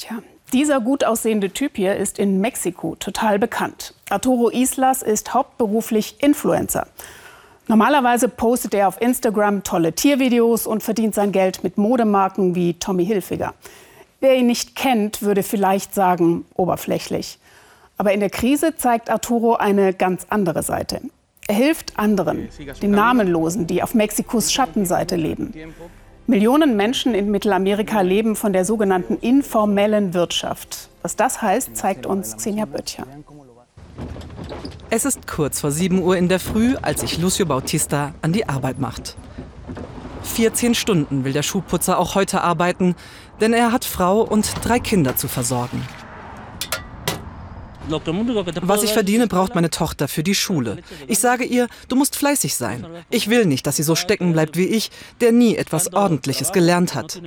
Tja, dieser gut aussehende Typ hier ist in Mexiko total bekannt. Arturo Islas ist hauptberuflich Influencer. Normalerweise postet er auf Instagram tolle Tiervideos und verdient sein Geld mit Modemarken wie Tommy Hilfiger. Wer ihn nicht kennt, würde vielleicht sagen, oberflächlich. Aber in der Krise zeigt Arturo eine ganz andere Seite. Er hilft anderen, den Namenlosen, die auf Mexikos Schattenseite leben. Millionen Menschen in Mittelamerika leben von der sogenannten informellen Wirtschaft. Was das heißt, zeigt uns Xenia Böttcher. Es ist kurz vor 7 Uhr in der Früh, als sich Lucio Bautista an die Arbeit macht. 14 Stunden will der Schuhputzer auch heute arbeiten, denn er hat Frau und drei Kinder zu versorgen. Was ich verdiene, braucht meine Tochter für die Schule. Ich sage ihr, du musst fleißig sein. Ich will nicht, dass sie so stecken bleibt wie ich, der nie etwas Ordentliches gelernt hat.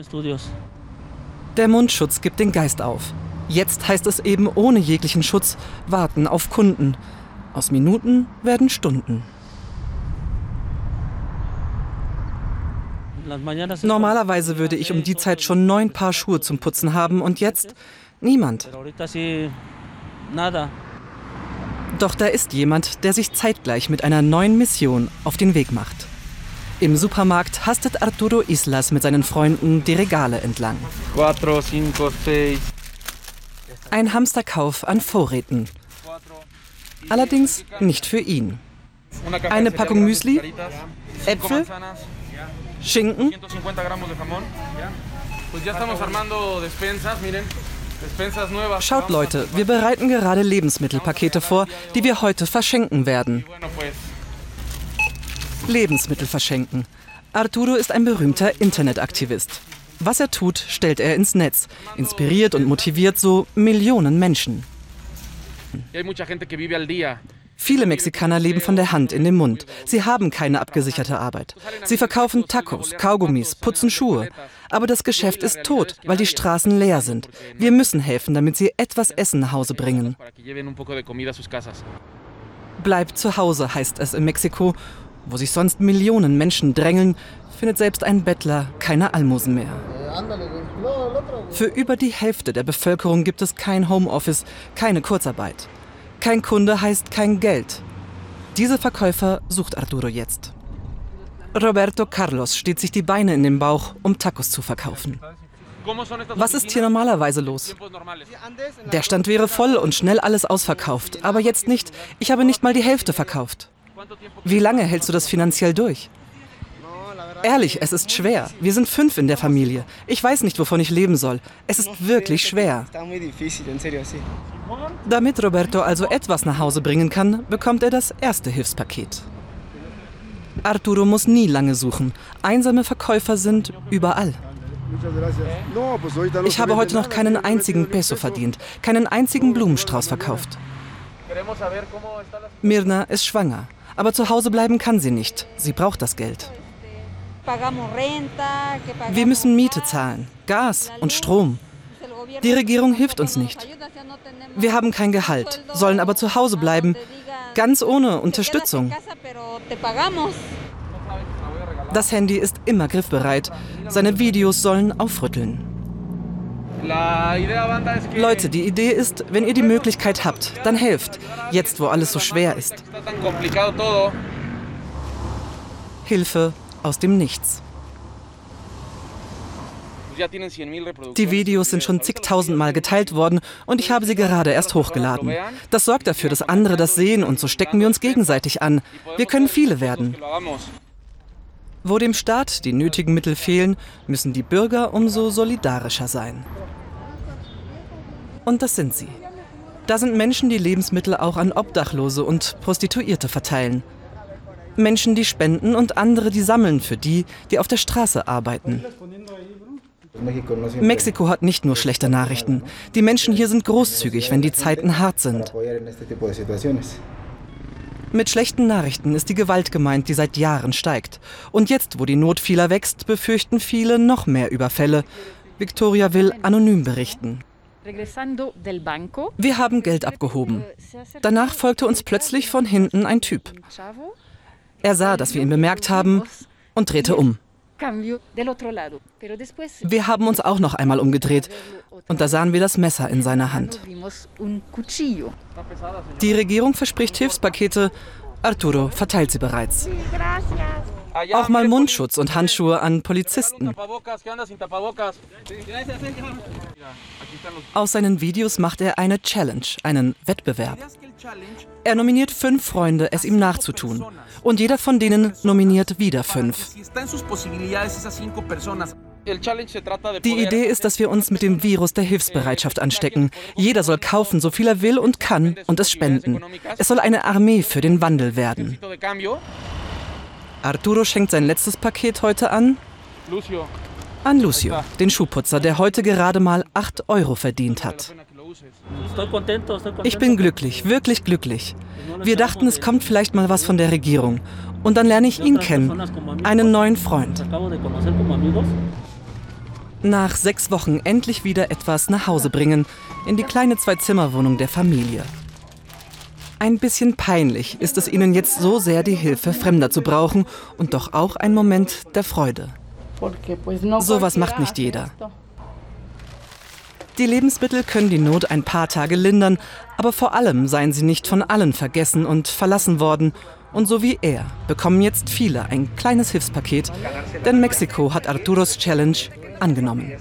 Der Mundschutz gibt den Geist auf. Jetzt heißt es eben ohne jeglichen Schutz warten auf Kunden. Aus Minuten werden Stunden. Normalerweise würde ich um die Zeit schon neun Paar Schuhe zum Putzen haben und jetzt niemand. Doch da ist jemand, der sich zeitgleich mit einer neuen Mission auf den Weg macht. Im Supermarkt hastet Arturo Islas mit seinen Freunden die Regale entlang. Ein Hamsterkauf an Vorräten. Allerdings nicht für ihn. Eine Packung Müsli, Äpfel, Schinken. Schaut Leute, wir bereiten gerade Lebensmittelpakete vor, die wir heute verschenken werden. Lebensmittel verschenken. Arturo ist ein berühmter Internetaktivist. Was er tut, stellt er ins Netz, inspiriert und motiviert so Millionen Menschen. Viele Mexikaner leben von der Hand in den Mund. Sie haben keine abgesicherte Arbeit. Sie verkaufen Tacos, Kaugummis, putzen Schuhe. Aber das Geschäft ist tot, weil die Straßen leer sind. Wir müssen helfen, damit sie etwas Essen nach Hause bringen. Bleib zu Hause, heißt es in Mexiko. Wo sich sonst Millionen Menschen drängeln, findet selbst ein Bettler keine Almosen mehr. Für über die Hälfte der Bevölkerung gibt es kein Homeoffice, keine Kurzarbeit. Kein Kunde heißt kein Geld. Diese Verkäufer sucht Arturo jetzt. Roberto Carlos steht sich die Beine in den Bauch, um Tacos zu verkaufen. Was ist hier normalerweise los? Der Stand wäre voll und schnell alles ausverkauft, aber jetzt nicht. Ich habe nicht mal die Hälfte verkauft. Wie lange hältst du das finanziell durch? Ehrlich, es ist schwer. Wir sind fünf in der Familie. Ich weiß nicht, wovon ich leben soll. Es ist wirklich schwer. Damit Roberto also etwas nach Hause bringen kann, bekommt er das erste Hilfspaket. Arturo muss nie lange suchen. Einsame Verkäufer sind überall. Ich habe heute noch keinen einzigen Peso verdient, keinen einzigen Blumenstrauß verkauft. Mirna ist schwanger, aber zu Hause bleiben kann sie nicht. Sie braucht das Geld. Wir müssen Miete zahlen, Gas und Strom. Die Regierung hilft uns nicht. Wir haben kein Gehalt, sollen aber zu Hause bleiben, ganz ohne Unterstützung. Das Handy ist immer griffbereit. Seine Videos sollen aufrütteln. Leute, die Idee ist, wenn ihr die Möglichkeit habt, dann helft. Jetzt, wo alles so schwer ist. Hilfe aus dem Nichts. Die Videos sind schon zigtausendmal geteilt worden und ich habe sie gerade erst hochgeladen. Das sorgt dafür, dass andere das sehen und so stecken wir uns gegenseitig an. Wir können viele werden. Wo dem Staat die nötigen Mittel fehlen, müssen die Bürger umso solidarischer sein. Und das sind sie. Da sind Menschen, die Lebensmittel auch an Obdachlose und Prostituierte verteilen. Menschen, die spenden und andere, die sammeln für die, die auf der Straße arbeiten. Mexiko hat nicht nur schlechte Nachrichten. Die Menschen hier sind großzügig, wenn die Zeiten hart sind. Mit schlechten Nachrichten ist die Gewalt gemeint, die seit Jahren steigt. Und jetzt, wo die Not vieler wächst, befürchten viele noch mehr Überfälle. Victoria will anonym berichten. Wir haben Geld abgehoben. Danach folgte uns plötzlich von hinten ein Typ. Er sah, dass wir ihn bemerkt haben und drehte um. Wir haben uns auch noch einmal umgedreht Und da sahen wir das Messer in seiner Hand. Die Regierung verspricht Hilfspakete. Arturo verteilt sie bereits. Auch mal Mundschutz und Handschuhe an Polizisten. Aus seinen Videos macht er eine Challenge, einen Wettbewerb. Er nominiert fünf Freunde, es ihm nachzutun. Und jeder von denen nominiert wieder fünf. Die Idee ist, dass wir uns mit dem Virus der Hilfsbereitschaft anstecken. Jeder soll kaufen, so viel er will und kann und es spenden. Es soll eine Armee für den Wandel werden. Arturo schenkt sein letztes Paket heute an. An Lucio, den Schuhputzer, der heute gerade mal 8 Euro verdient hat. Ich bin glücklich, wirklich glücklich. Wir dachten, es kommt vielleicht mal was von der Regierung. Und dann lerne ich ihn kennen, einen neuen Freund. Nach sechs Wochen endlich wieder etwas nach Hause bringen, in die kleine Zwei-Zimmer-Wohnung der Familie. Ein bisschen peinlich ist es ihnen jetzt so sehr, die Hilfe Fremder zu brauchen und doch auch ein Moment der Freude. Sowas macht nicht jeder. Die Lebensmittel können die Not ein paar Tage lindern, aber vor allem seien sie nicht von allen vergessen und verlassen worden. Und so wie er bekommen jetzt viele ein kleines Hilfspaket, denn Mexiko hat Arturos Challenge angenommen.